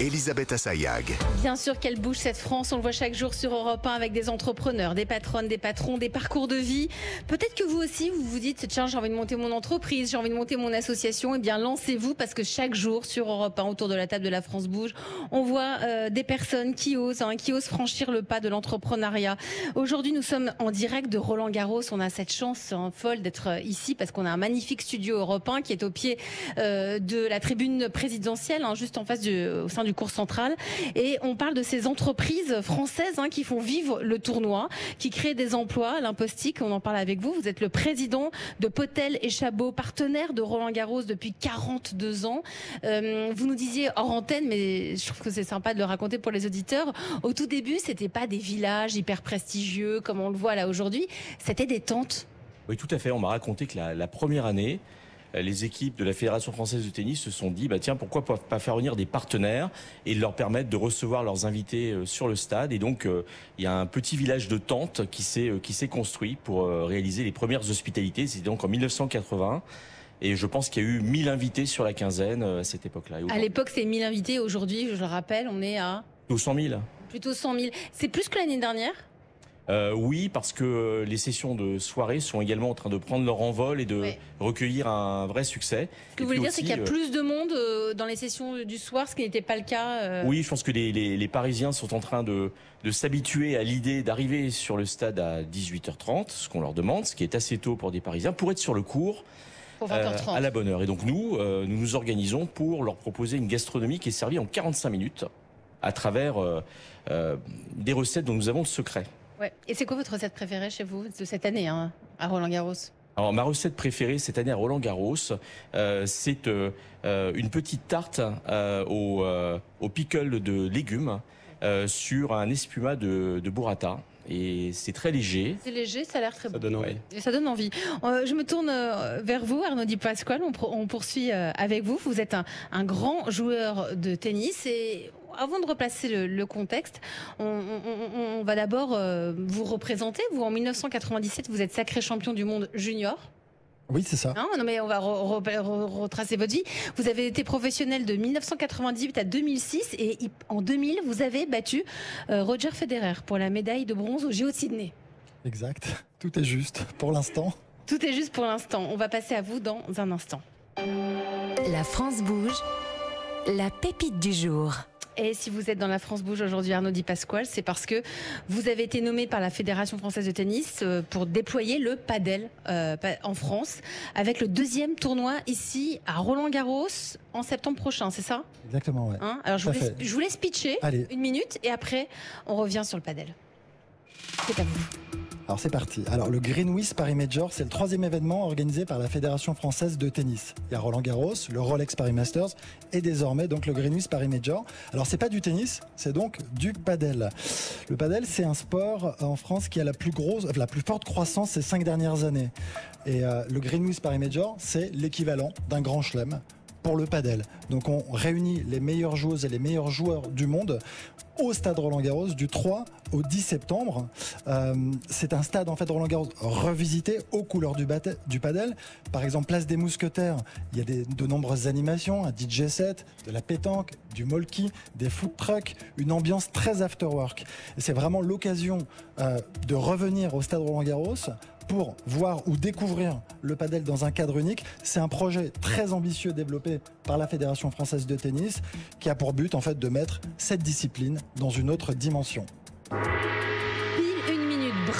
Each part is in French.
Elisabeth Assayag. Bien sûr qu'elle bouge cette France, on le voit chaque jour sur Europe 1 avec des entrepreneurs, des patronnes, des patrons, des parcours de vie. Peut-être que vous aussi, vous vous dites, tiens, j'ai envie de monter mon entreprise, j'ai envie de monter mon association. Eh bien, lancez-vous parce que chaque jour sur Europe 1, autour de la table de la France bouge, on voit euh, des personnes qui osent, hein, qui osent franchir le pas de l'entrepreneuriat. Aujourd'hui, nous sommes en direct de Roland Garros. On a cette chance hein, folle d'être euh, ici parce qu'on a un magnifique studio Europe 1 qui est au pied euh, de la tribune présidentielle, hein, juste en face du, au sein du cours central. Et on parle de ces entreprises françaises hein, qui font vivre le tournoi, qui créent des emplois. L'impostique, on en parle avec vous. Vous êtes le président de Potel et Chabot, partenaire de Roland Garros depuis 42 ans. Euh, vous nous disiez hors antenne, mais je trouve que c'est sympa de le raconter pour les auditeurs. Au tout début, c'était pas des villages hyper prestigieux comme on le voit là aujourd'hui. C'était des tentes. Oui, tout à fait. On m'a raconté que la, première année, les équipes de la Fédération française de tennis se sont dit, bah tiens, pourquoi pas faire venir des partenaires et leur permettre de recevoir leurs invités euh, sur le stade. Et donc, euh, il y a un petit village de tentes qui s'est qui s'est construit pour réaliser les premières hospitalités. C'était donc en 1980. Et je pense qu'il y a eu 1000 invités sur la quinzaine à cette époque-là. À l'époque, c'est 1000 invités. Aujourd'hui, je le rappelle, on est à... Plutôt 100 000. Plutôt 100 000. C'est plus que l'année dernière? Euh, oui, parce que les sessions de soirée sont également en train de prendre leur envol et de Ouais. recueillir un vrai succès. Ce que vous voulez dire, c'est qu'il y a euh, plus de monde euh, dans les sessions du soir, ce qui n'était pas le cas. euh, Oui, je pense que les, les, les Parisiens sont en train de, de s'habituer à l'idée d'arriver sur le stade à 18h30, ce qu'on leur demande, ce qui est assez tôt pour des Parisiens, pour être sur le cours pour euh, 20h30. à la bonne heure. Et donc nous, euh, nous nous organisons pour leur proposer une gastronomie qui est servie en 45 minutes à travers euh, euh, des recettes dont nous avons le secret. Ouais. Et c'est quoi votre recette préférée chez vous de cette année hein, à Roland Garros? Alors ma recette préférée cette année à Roland Garros, euh, c'est euh, euh, une petite tarte euh, au, euh, au pickle de légumes euh, sur un espuma de, de burrata. Et c'est très léger. C'est léger, ça a l'air très Ça bon. donne envie. Et ça donne envie. Euh, je me tourne euh, vers vous, Arnaud Di Pasquale. On, poursuit euh, avec vous. Vous êtes un, un grand joueur de tennis et avant de replacer le, le contexte, on, on- on- on va d'abord euh, vous représenter. Vous, en 1997, vous êtes sacré champion du monde junior. Oui, c'est ça. Hein non, mais on va re- re- re- retracer votre vie. Vous avez été professionnel de 1998 à 2006 et en 2000, vous avez battu euh, Roger Federer pour la médaille de bronze au JO de Sydney. Exact. Tout est juste pour l'instant. Tout est juste pour l'instant. On va passer à vous dans un instant. la France bouge, la pépite du jour. Et si vous êtes dans la France Bouge aujourd'hui, Arnaud Di Pasquale, c'est parce que vous avez été nommé par la Fédération française de tennis euh, pour déployer le padel euh, en France, avec le deuxième tournoi ici à Roland-Garros en septembre prochain, c'est ça? Exactement, ouais. Hein? Alors je vous, laisse, fait. je vous laisse pitcher Allez. une minute et après on revient sur le padel. C'est à vous. Alors c'est parti. Alors le Greenwich Paris Major, c'est le troisième événement organisé par la Fédération française de tennis. Il y a Roland Garros, le Rolex Paris Masters et désormais donc le Greenwich Paris Major. Alors c'est pas du tennis, c'est donc du padel. Le padel, c'est un sport en France qui a la plus grosse, la plus forte croissance ces cinq dernières années. Et euh, le Greenwich Paris Major, c'est l'équivalent d'un grand chelem pour le padel. Donc on réunit les meilleures joueuses et les meilleurs joueurs du monde au stade Roland Garros du 3 au 10 septembre. Euh, c'est un stade en fait Roland Garros revisité aux couleurs du, padel. Par exemple, place des Mousquetaires, il y a de nombreuses animations, un DJ set, de la pétanque, du molki, des food trucks, une ambiance très after work. Et c'est vraiment l'occasion euh, de revenir au stade Roland Garros pour voir ou découvrir le padel dans un cadre unique. C'est un projet très ambitieux développé par la Fédération française de tennis qui a pour but en fait de mettre cette discipline dans une autre dimension.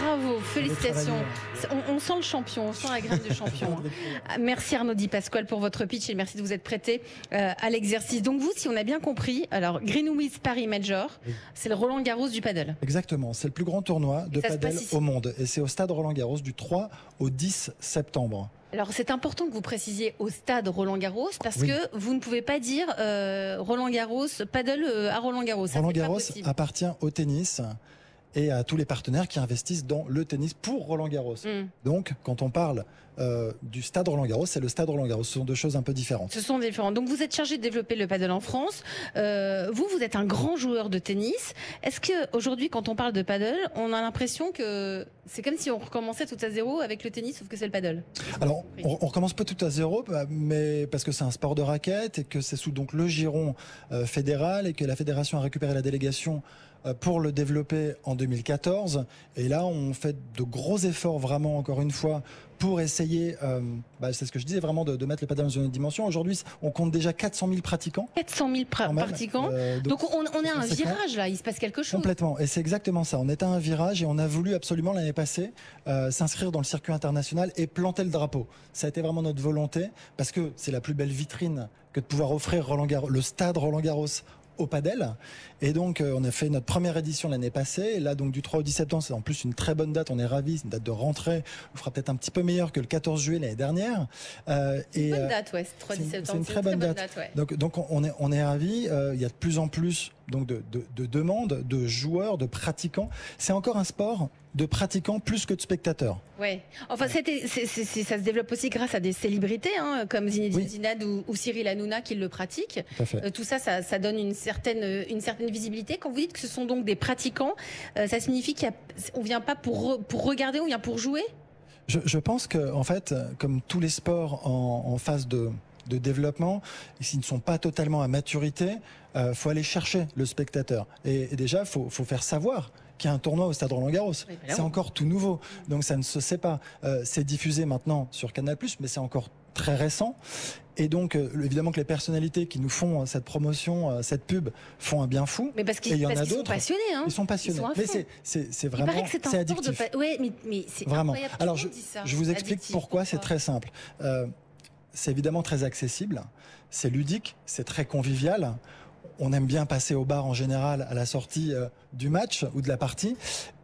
Bravo, félicitations. On, on sent le champion, on sent la graine de champion. Ah, Merci Arnaud Di Pasquale pour votre pitch et merci de vous être prêté euh, à l'exercice. Donc vous, si on a bien compris, alors Greenwich Paris Major, Oui. c'est le Roland Garros du paddle. Exactement, c'est le plus grand tournoi de ici. au monde et c'est au stade Roland Garros du 3 au 10 septembre. Alors c'est important que vous précisiez au stade Roland Garros parce Oui. que vous ne pouvez pas dire euh, Roland Garros paddle euh, à Roland Garros. Roland Garros appartient au tennis et à tous les partenaires qui investissent dans le tennis pour Roland Garros. Hmm. Donc, quand on parle euh, du stade Roland-Garros, c'est le stade Roland-Garros. Ce sont deux choses un peu différentes. Ce sont différents. Donc vous êtes chargé de développer le paddle en France. Euh, vous, vous êtes un grand joueur de tennis. Est-ce que aujourd'hui, quand on parle de paddle, on a l'impression que c'est comme si on recommençait tout à zéro avec le tennis, sauf que c'est le paddle Alors, on, on recommence pas tout à zéro, bah, mais parce que c'est un sport de raquette et que c'est sous donc le giron euh, fédéral et que la fédération a récupéré la délégation pour le développer en 2014. Et là, on fait de gros efforts, vraiment, encore une fois, pour essayer, euh, bah, c'est ce que je disais, vraiment de, de mettre le paddle dans une autre dimension. Aujourd'hui, on compte déjà 400 000 pratiquants. 400 000 pra- quand même. pratiquants. Euh, Donc on, on est à un virage là, il se passe quelque chose. Complètement. Et c'est exactement ça. On est à un virage et on a voulu absolument l'année passée euh, s'inscrire dans le circuit international et planter le drapeau. Ça a été vraiment notre volonté parce que c'est la plus belle vitrine que de pouvoir offrir Roland Garros, le stade Roland Garros au padel. Et donc, euh, on a fait notre première édition l'année passée. Et là, donc, du 3 au 10 septembre, c'est en plus une très bonne date. On est ravis. C'est une date de rentrée. On fera peut-être un petit peu meilleur que le 14 juillet l'année dernière. Euh, et, Bonne euh, date, ouais, c'est 3 c'est une- 17 c'est une très bonne date. ouais. donc, donc on est, on est ravis. Il y a de plus en plus donc de, de, de demandes, de joueurs, de pratiquants. C'est encore un sport de pratiquants plus que de spectateurs. Ouais. Enfin, ça se développe aussi grâce à des célébrités, hein, comme Zinedine Oui. Zidane ou, ou Cyril Hanouna qui le pratiquent. Tout à fait. Euh, tout ça, ça, ça donne une certaine, une certaine visibilité. Quand vous dites que ce sont donc des pratiquants, euh, ça signifie qu'on vient pas pour, re- pour regarder, on vient pour jouer? Je, je pense que, en fait, comme tous les sports en, en phase de, de développement, s'ils ne sont pas totalement à maturité, euh, faut aller chercher le spectateur. Et, et déjà, faut, faut faire savoir qu'il y a un tournoi au Stade Roland-Garros. Oui, c'est encore tout nouveau, donc ça ne se sait pas. Euh, c'est diffusé maintenant sur Canal+, mais c'est encore très récent. Et donc, euh, évidemment que les personnalités qui nous font euh, cette promotion, euh, cette pub, font un bien fou. Mais parce Et qu'ils il y en a sont d'autres. passionnés. Hein. Ils sont passionnés. Ils sont à mais c'est, Il vraiment, paraît que c'est de addictif. pa- Ouais, mais, mais c'est Vraiment. Alors, je, je vous explique Addictif, pourquoi, c'est très simple. C'est évidemment très accessible, c'est ludique, c'est très convivial. On aime bien passer au bar en général à la sortie euh, du match ou de la partie.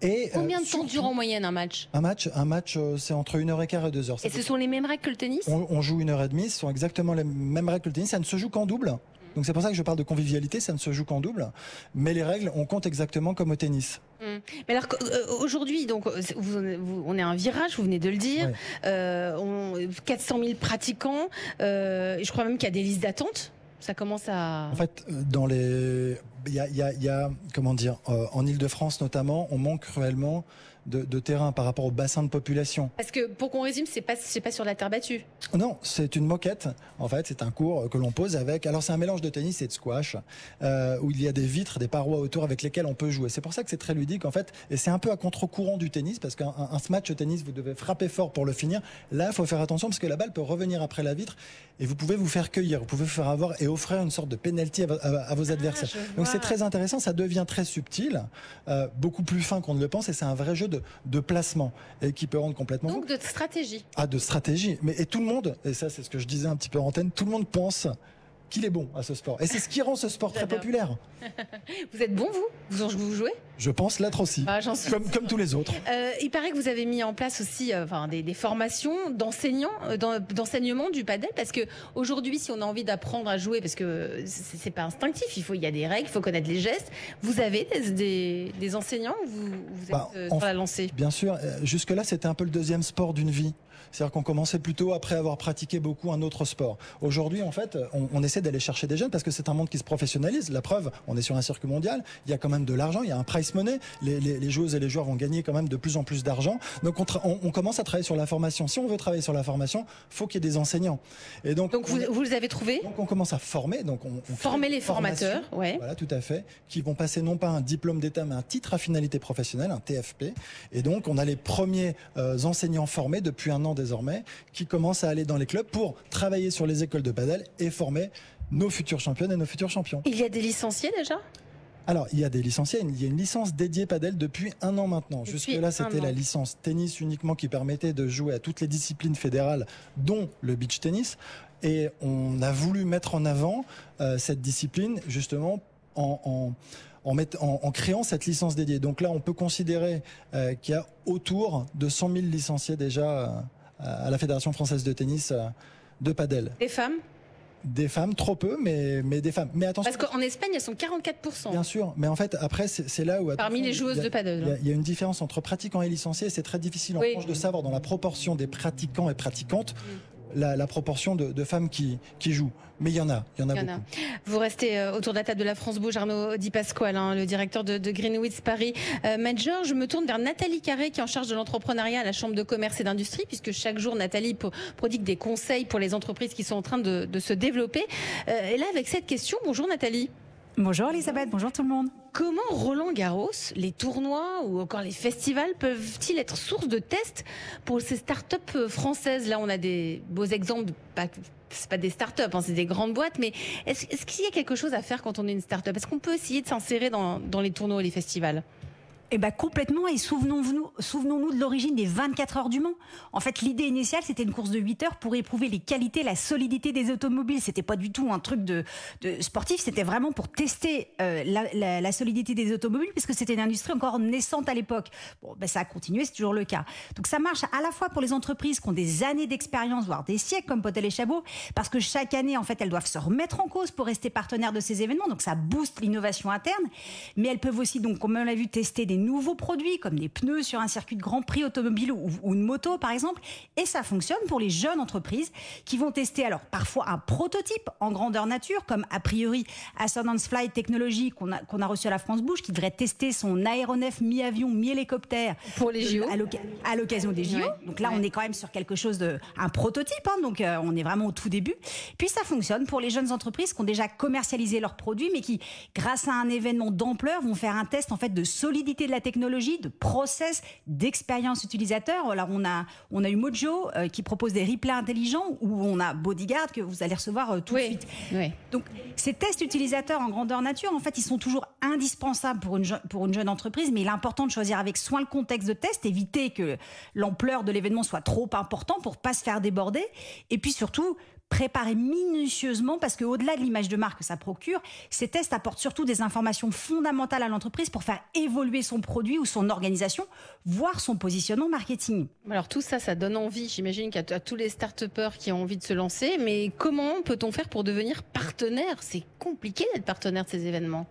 Et, euh, Combien de temps dure en moyenne un match? Un match, un match euh, c'est entre une heure et quart et deux heures. Et ce sont les mêmes règles que le tennis? On, on joue une heure et demie, ce sont exactement les mêmes règles que le tennis. Ça ne se joue qu'en double. Donc c'est pour ça que je parle de convivialité, ça ne se joue qu'en double. Mais les règles, on compte exactement comme au tennis. Hum. Mais alors euh, aujourd'hui, donc euh, c'est- vous, vous- on est à un virage, vous venez de le dire. Ouais. Euh, on- 400 000 pratiquants. euh, je crois même qu'il y a des listes d'attente. Ça commence à. En fait, euh, dans les, il y a, il y a- il y a- comment dire, euh, en Île-de-France notamment, on manque cruellement de, de terrain par rapport au bassin de population. Parce que pour qu'on résume, c'est pas c'est pas sur la terre battue. Non, c'est une moquette. En fait, c'est un cours que l'on pose avec. Alors, c'est un mélange de tennis et de squash, euh, où il y a des vitres, des parois autour avec lesquelles on peut jouer. C'est pour ça que c'est très ludique, en fait. Et c'est un peu à contre-courant du tennis, parce qu'un un, un match de tennis, vous devez frapper fort pour le finir. Là, il faut faire attention, parce que la balle peut revenir après la vitre, et vous pouvez vous faire cueillir, vous pouvez vous faire avoir et offrir une sorte de penalty à, vo- à- à vos adversaires. Ah, je Donc, c'est très intéressant. Ça devient très subtil, euh, beaucoup plus fin qu'on ne le pense, et c'est un vrai jeu de, de placement, et qui peut rendre complètement Donc de stratégie. ah, de stratégie. Mais et tout le monde, et ça c'est ce que je disais un petit peu en antenne, tout le monde pense qu'il est bon à ce sport. Et c'est ce qui rend ce sport très populaire. Vous êtes bon vous? Vous, jouez Je pense l'être aussi. Ah, suis comme, comme tous les autres. Euh, il paraît que vous avez mis en place aussi euh, enfin, des, des formations d'enseignants, euh, d'en- d'enseignement du padel, parce que aujourd'hui, si on a envie d'apprendre à jouer, parce que c'est pas instinctif, il faut, il y a des règles, il faut connaître les gestes. Vous avez des, des, des enseignants ou vous, vous êtes Bah, sur la lancée? Bien sûr, euh, jusque-là c'était un peu le deuxième sport d'une vie. C'est-à-dire qu'on commençait plutôt après avoir pratiqué beaucoup un autre sport. Aujourd'hui, en fait, on, on essaie d'aller chercher des jeunes parce que c'est un monde qui se professionnalise. La preuve, on est sur un circuit mondial, il y a quand même de l'argent, il y a un price money. Les, les, les joueuses et les joueurs vont gagner quand même de plus en plus d'argent. Donc on, tra- on- on commence à travailler sur la formation. Si on veut travailler sur la formation, faut qu'il y ait des enseignants. Et donc, Donc on vous, vous les avez trouvés? Donc on commence à former, donc on, on crée Former les formateurs, ouais. Voilà, tout à fait, qui vont passer non pas un diplôme d'État, mais un titre à finalité professionnelle, un TFP. Et donc on a les premiers euh, enseignants formés depuis un an désormais, qui commencent à aller dans les clubs pour travailler sur les écoles de padel et former nos futurs championnes et nos futurs champions. Il y a des licenciés déjà? Alors, il y a des licenciés, il y a une licence dédiée padel depuis un an maintenant. Jusque-là, c'était la licence tennis uniquement qui permettait de jouer à toutes les disciplines fédérales, dont le beach tennis. Et on a voulu mettre en avant euh, cette discipline justement en, en, en, mett- en- en créant cette licence dédiée. Donc là, on peut considérer euh, qu'il y a autour de 100 000 licenciés déjà euh, à la Fédération française de tennis euh, de padel. Des femmes? Des femmes, trop peu, mais, mais des femmes. Mais attention. Parce qu'en Espagne, elles sont 44%. Bien sûr, mais en fait, après, c'est là où. Parmi les joueuses a- de paddle. Il y, a, il y a une différence entre pratiquants et licenciés, et c'est très difficile en Oui. revanche de savoir dans la proportion des pratiquants et pratiquantes la, la proportion de, de femmes qui, qui jouent. Mais il y en a, il y en a Il y en beaucoup. a. Vous restez euh, autour de la table de la France Bouge, Arnaud Di Pasquale, hein, le directeur de, de Greenwich Paris euh, Major. Je me tourne vers Nathalie Carré, qui est en charge de l'entrepreneuriat à la Chambre de commerce et d'industrie, puisque chaque jour, Nathalie pro- prodigue des conseils pour les entreprises qui sont en train de, de se développer. Euh, et là, avec cette question, bonjour Nathalie. Bonjour Elisabeth, bonjour tout le monde. Comment Roland Garros, les tournois ou encore les festivals peuvent-ils être source de tests pour ces startups françaises? Là, on a des beaux exemples, pas, c'est pas des startups, hein, c'est des grandes boîtes, mais est-ce qu'il y a quelque chose à faire quand on est une startup? Est-ce qu'on peut essayer de s'insérer dans les tournois et les festivals? Eh ben complètement, et souvenons-nous de l'origine des 24 heures du Mans. En fait, l'idée initiale, c'était une course de 8 heures pour éprouver les qualités, la solidité des automobiles. C'était pas du tout un truc de, sportif, c'était vraiment pour tester euh, la solidité des automobiles, puisque c'était une industrie encore naissante à l'époque. Bon, ben ça a continué, c'est toujours le cas. Donc ça marche à la fois pour les entreprises qui ont des années d'expérience, voire des siècles, comme Potel et Chabot, parce que chaque année, en fait, elles doivent se remettre en cause pour rester partenaires de ces événements. Donc ça booste l'innovation interne, mais elles peuvent aussi, donc, comme on l'a vu, tester des nouveaux produits comme des pneus sur un circuit de Grand Prix automobile ou, ou une moto, par exemple. Et ça fonctionne pour les jeunes entreprises qui vont tester alors parfois un prototype en grandeur nature, comme a priori Ascendance Flight Technology qu'on a, qu'on a reçu à la France Bouche, qui devrait tester son aéronef mi-avion, mi-hélicoptère Pour les JO à l'occasion des JO. Ouais. Donc là, Ouais. on est quand même sur quelque chose de un prototype, hein, donc euh, on est vraiment au tout début. Puis ça fonctionne pour les jeunes entreprises qui ont déjà commercialisé leurs produits, mais qui, grâce à un événement d'ampleur, vont faire un test en fait de solidité de la technologie, de process, d'expérience utilisateur. Alors on a on a eu Mojo euh, qui propose des replays intelligents, ou on a Bodyguard que vous allez recevoir euh, tout de Oui. suite. Oui. Donc, ces tests utilisateurs en grandeur nature, en fait, ils sont toujours indispensables pour une, pour une jeune entreprise, mais il est important de choisir avec soin le contexte de test, éviter que l'ampleur de l'événement soit trop important pour pas se faire déborder, et puis surtout préparer minutieusement parce qu'au-delà de l'image de marque que ça procure, ces tests apportent surtout des informations fondamentales à l'entreprise pour faire évoluer son produit ou son organisation, voire son positionnement marketing. Alors tout ça, ça donne envie, j'imagine, qu'à tous les start qui ont envie de se lancer. Mais comment peut-on faire pour devenir partenaire? C'est compliqué d'être partenaire de ces événements.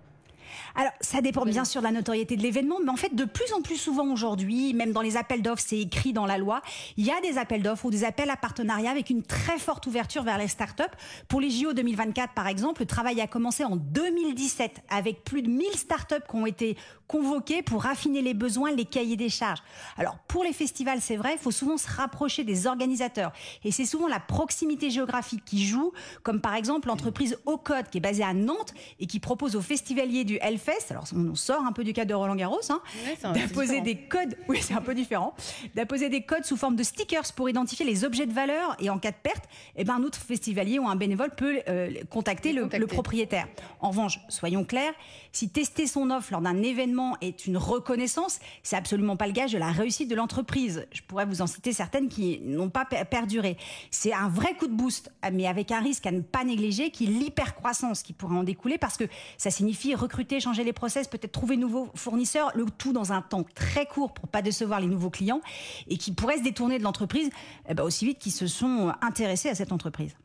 Alors, ça dépend bien sûr de la notoriété de l'événement, mais en fait, de plus en plus souvent aujourd'hui, même dans les appels d'offres, c'est écrit dans la loi, il y a des appels d'offres ou des appels à partenariat avec une très forte ouverture vers les startups. Pour les JO 2024, par exemple, le travail a commencé en 2017 avec plus de 1000 startups qui ont été convoquées pour raffiner les besoins, les cahiers des charges. Alors, pour les festivals, c'est vrai, il faut souvent se rapprocher des organisateurs. Et c'est souvent la proximité géographique qui joue, comme par exemple l'entreprise Ocode, qui est basée à Nantes et qui propose aux festivaliers du Hellfest, alors on sort un peu du cadre de Roland Garros, hein, Ouais, différent. des codes, oui c'est un peu différent, d'apposer des codes sous forme de stickers pour identifier les objets de valeur et en cas de perte, eh ben, un autre festivalier ou un bénévole peut euh, contacter Les le, contacter. le propriétaire. En revanche, soyons clairs, si tester son offre lors d'un événement est une reconnaissance, c'est absolument pas le gage de la réussite de l'entreprise. Je pourrais vous en citer certaines qui n'ont pas per- perduré. C'est un vrai coup de boost, mais avec un risque à ne pas négliger qui est l'hypercroissance qui pourrait en découler parce que ça signifie recruter, changer les process, peut-être trouver de nouveaux fournisseurs, le tout dans un temps très court pour pas décevoir les nouveaux clients et qui pourraient se détourner de l'entreprise eh ben, aussi vite qu'ils se sont intéressés à cette entreprise.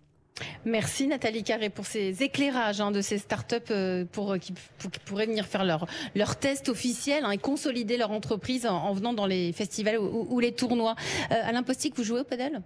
Merci Nathalie Carré pour ces éclairages hein, de ces startups euh, pour, euh, qui, pour- qui pourraient venir faire leur, leur test officiel hein, et consolider leur entreprise en, en venant dans les festivals ou, ou- ou les tournois. Euh, Alain Postic, vous jouez au padel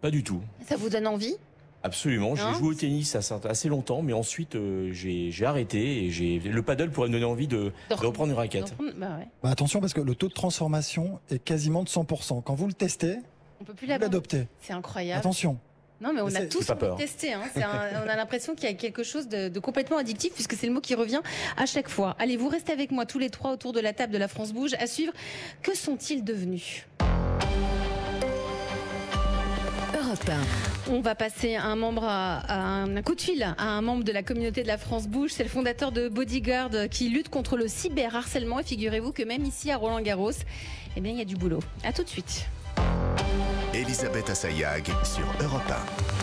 Pas du tout. Ça vous donne envie? Absolument. J'ai Non joué au tennis assez, longtemps, mais ensuite euh, j'ai j'ai arrêté et j'ai le paddle pourrait me donner envie de, de reprendre une raquette. Bah ouais. Bah, attention parce que le taux de transformation est quasiment de 100%. Quand vous le testez, On peut plus l'adoptez. C'est incroyable. Attention. Non, mais on a tous tester. hein. Un- on a l'impression qu'il y a quelque chose de, de complètement addictif, puisque c'est le mot qui revient à chaque fois. Allez, vous restez avec moi tous les trois autour de la table de la France Bouge. À suivre, que sont-ils devenus? Europe On va passer un membre à, à un, un coup de fil à un membre de la communauté de la France Bouge. C'est le fondateur de Bodyguard qui lutte contre le cyberharcèlement. Et figurez-vous que même ici à Roland Garros, eh bien, il y a du boulot. À tout de suite. Elisabeth Assayag sur Europe 1.